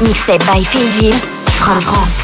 mixé by Phil Gilles from France.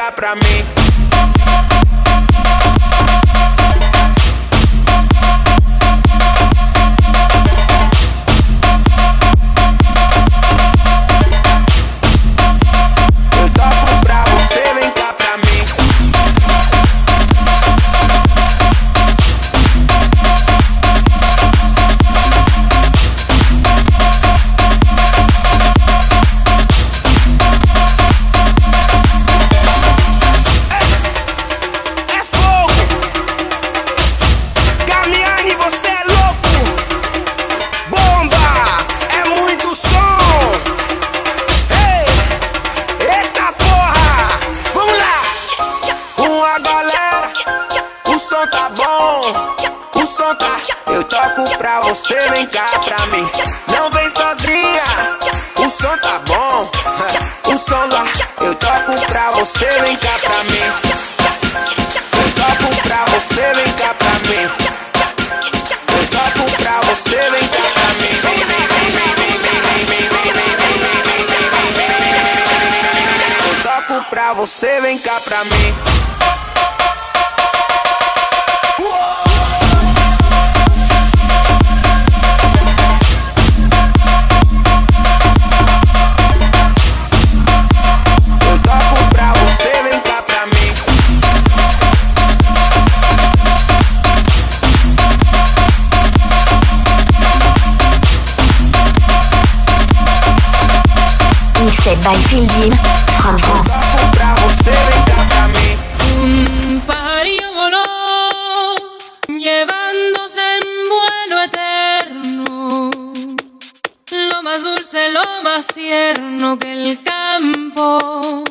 ligar pra mim. pra você, vem cá pra mim. Eu topo pra você, vem cá pra mim. Eu topo pra você, vem cá pra mim. eu vem, pra vem, vem, cá pra mim. vem, Jim. Un pario voló, llevándose en vuelo eterno lo más dulce, lo más tierno que el campo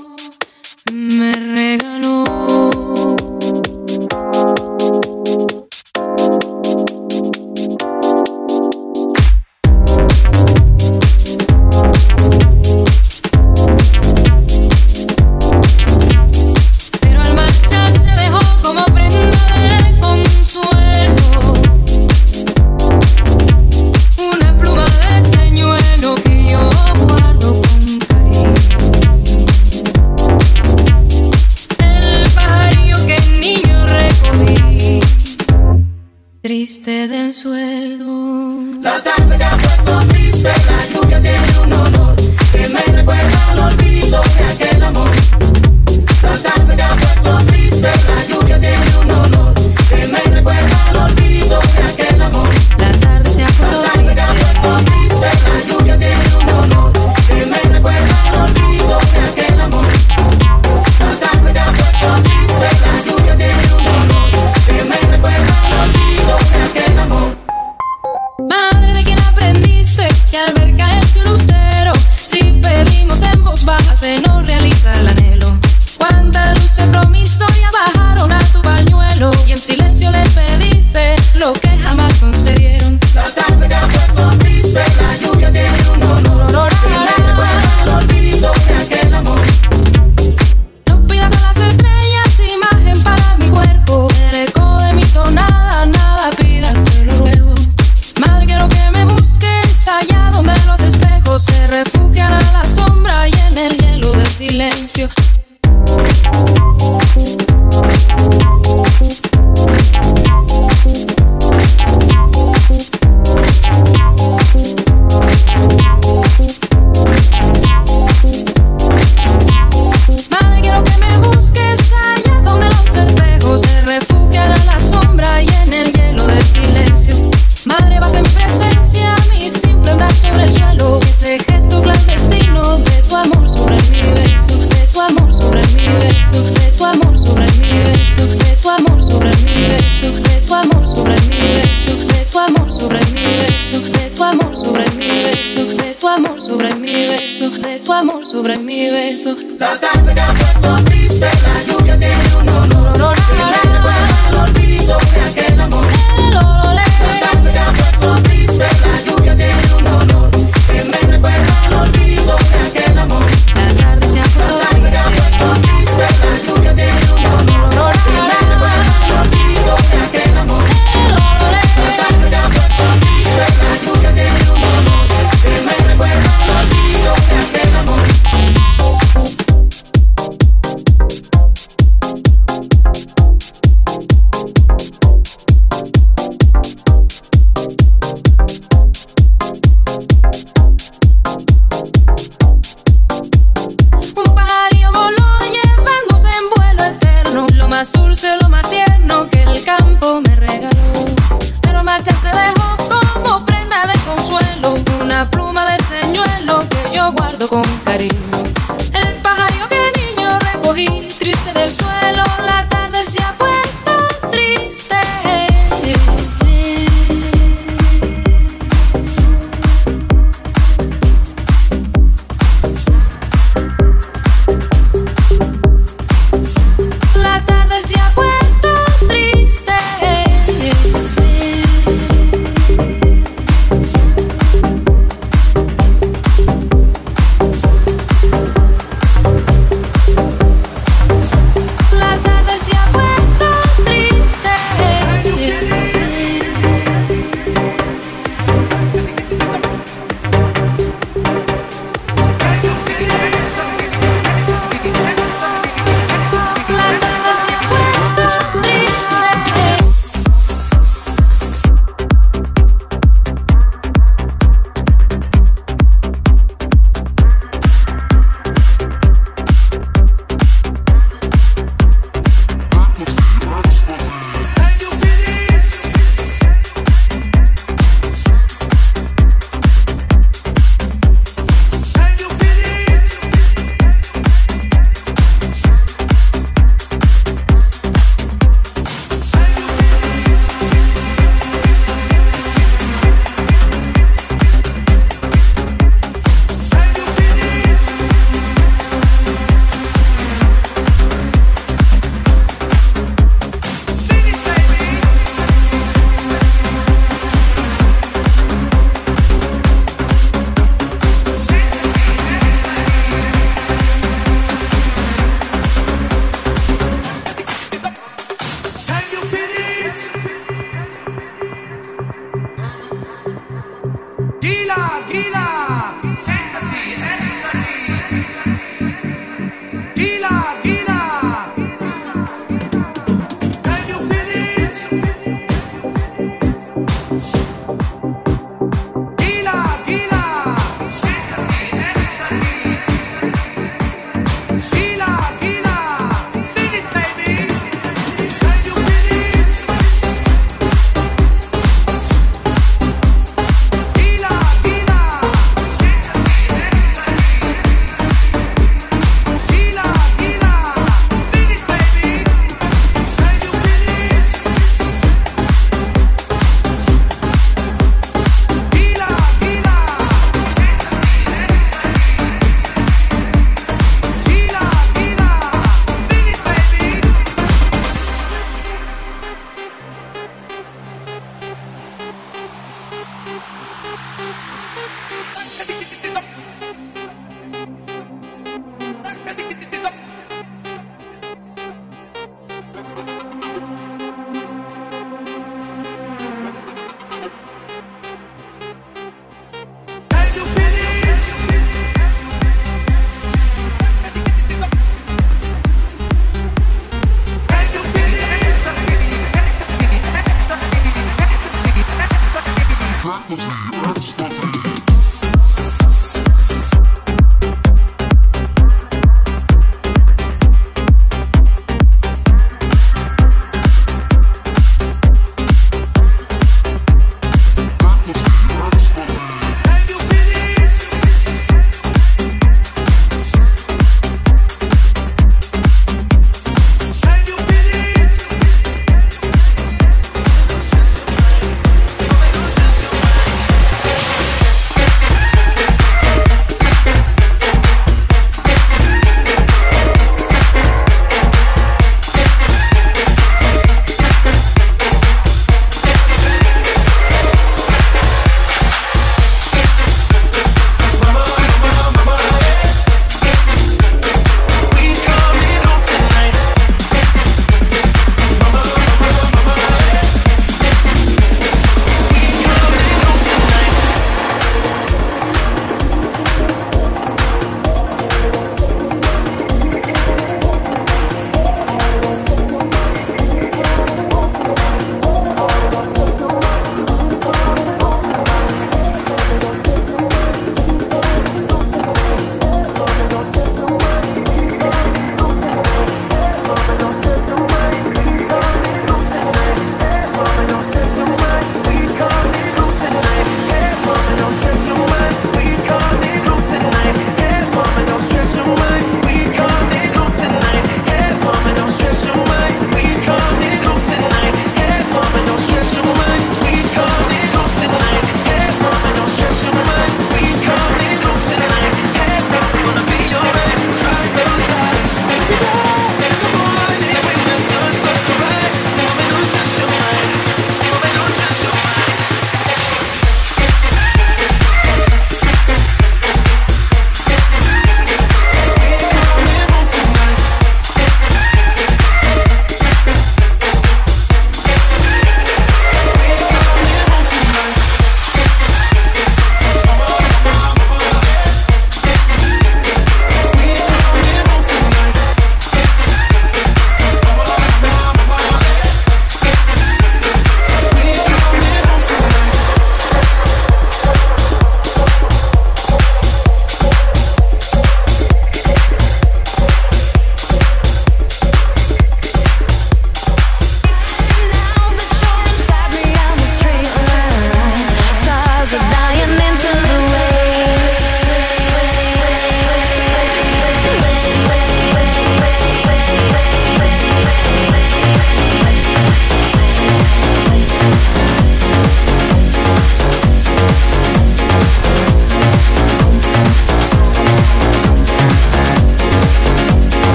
Yeah.